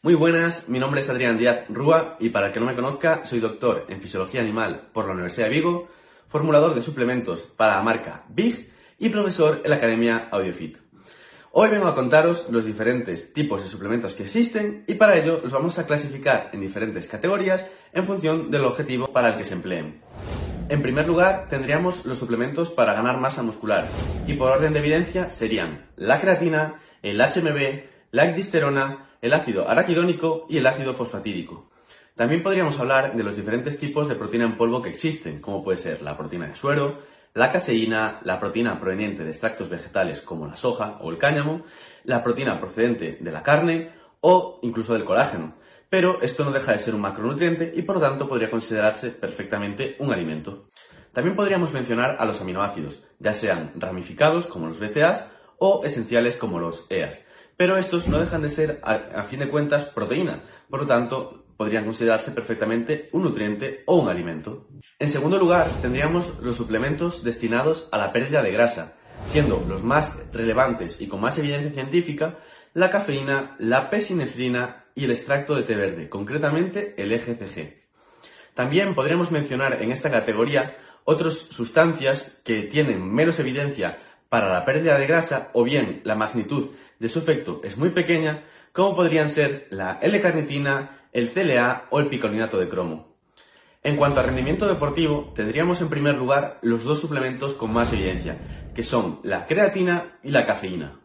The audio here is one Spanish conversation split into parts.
Muy buenas, mi nombre es Adrián Díaz Rúa y para el que no me conozca, soy doctor en Fisiología Animal por la Universidad de Vigo, formulador de suplementos para la marca Big y profesor en la Academia AudioFit. Hoy vengo a contaros los diferentes tipos de suplementos que existen y para ello los vamos a clasificar en diferentes categorías en función del objetivo para el que se empleen. En primer lugar, tendríamos los suplementos para ganar masa muscular y por orden de evidencia serían la creatina, el HMB, la ecdisterona, el ácido araquidónico y el ácido fosfatídico. También podríamos hablar de los diferentes tipos de proteína en polvo que existen, como puede ser la proteína de suero, la caseína, la proteína proveniente de extractos vegetales como la soja o el cáñamo, la proteína procedente de la carne o incluso del colágeno. Pero esto no deja de ser un macronutriente y por lo tanto podría considerarse perfectamente un alimento. También podríamos mencionar a los aminoácidos, ya sean ramificados como los BCAAs o esenciales como los EAs. Pero estos no dejan de ser, a, fin de cuentas, proteína. Por lo tanto, podrían considerarse perfectamente un nutriente o un alimento. En segundo lugar, tendríamos los suplementos destinados a la pérdida de grasa, siendo los más relevantes y con más evidencia científica la cafeína, la pesinefrina y el extracto de té verde, concretamente el EGCG. También podríamos mencionar en esta categoría otras sustancias que tienen menos evidencia para la pérdida de grasa o bien la magnitud de su efecto es muy pequeña, como podrían ser la L-carnitina, el CLA o el picolinato de cromo. En cuanto a rendimiento deportivo, tendríamos en primer lugar los dos suplementos con más evidencia, que son la creatina y la cafeína.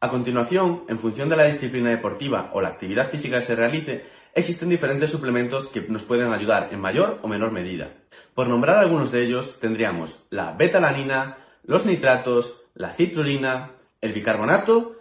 A continuación, en función de la disciplina deportiva o la actividad física que se realice, existen diferentes suplementos que nos pueden ayudar en mayor o menor medida. Por nombrar algunos de ellos, tendríamos la betalanina, los nitratos, la citrulina, el bicarbonato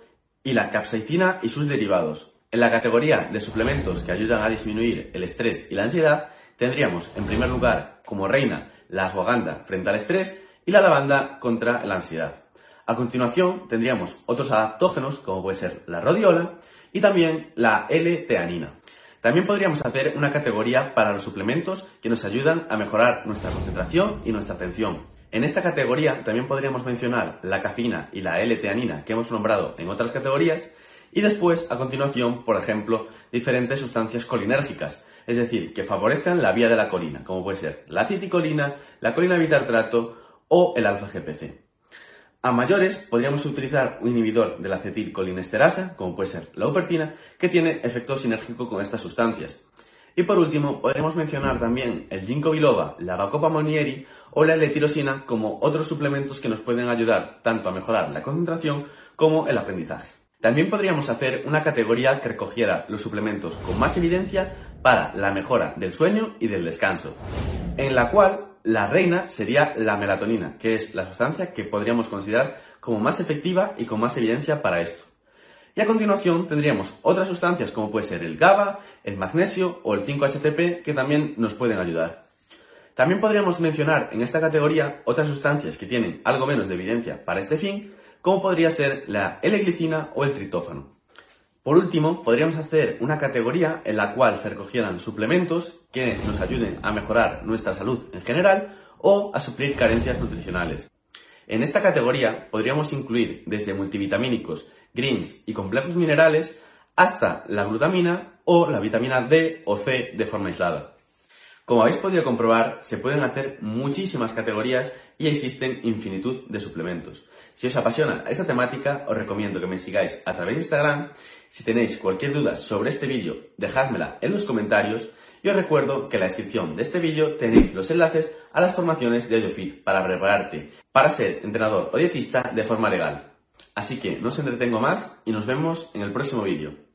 y la capsaicina y sus derivados. En la categoría de suplementos que ayudan a disminuir el estrés y la ansiedad, tendríamos en primer lugar como reina la ashwagandha frente al estrés y la lavanda contra la ansiedad. A continuación tendríamos otros adaptógenos como puede ser la rodiola y también la L-teanina. También podríamos hacer una categoría para los suplementos que nos ayudan a mejorar nuestra concentración y nuestra atención. En esta categoría también podríamos mencionar la cafeína y la L-teanina que hemos nombrado en otras categorías y después, a continuación, por ejemplo, diferentes sustancias colinérgicas, es decir, que favorezcan la vía de la colina, como puede ser la aceticolina, la colina bitartrato o el alfa-GPC. A mayores podríamos utilizar un inhibidor de la acetilcolinesterasa, como puede ser la upertina, que tiene efecto sinérgico con estas sustancias. Y por último, podríamos mencionar también el ginkgo biloba, la bacopa monieri o la L-tirosina como otros suplementos que nos pueden ayudar tanto a mejorar la concentración como el aprendizaje. También podríamos hacer una categoría que recogiera los suplementos con más evidencia para la mejora del sueño y del descanso, en la cual la reina sería la melatonina, que es la sustancia que podríamos considerar como más efectiva y con más evidencia para esto. Y a continuación tendríamos otras sustancias como puede ser el GABA, el magnesio o el 5-HTP que también nos pueden ayudar. También podríamos mencionar en esta categoría otras sustancias que tienen algo menos de evidencia para este fin, como podría ser la L-glicina o el tritófano. Por último, podríamos hacer una categoría en la cual se recogieran suplementos que nos ayuden a mejorar nuestra salud en general o a suplir carencias nutricionales. En esta categoría podríamos incluir desde multivitamínicos greens y complejos minerales hasta la glutamina o la vitamina D o C de forma aislada. Como habéis podido comprobar, se pueden hacer muchísimas categorías y existen infinitud de suplementos. Si os apasiona esta temática, os recomiendo que me sigáis a través de Instagram. Si tenéis cualquier duda sobre este vídeo, dejádmela en los comentarios. Y os recuerdo que en la descripción de este vídeo tenéis los enlaces a las formaciones de AudioFit para prepararte para ser entrenador o dietista de forma legal. Así que no os entretengo más y nos vemos en el próximo vídeo.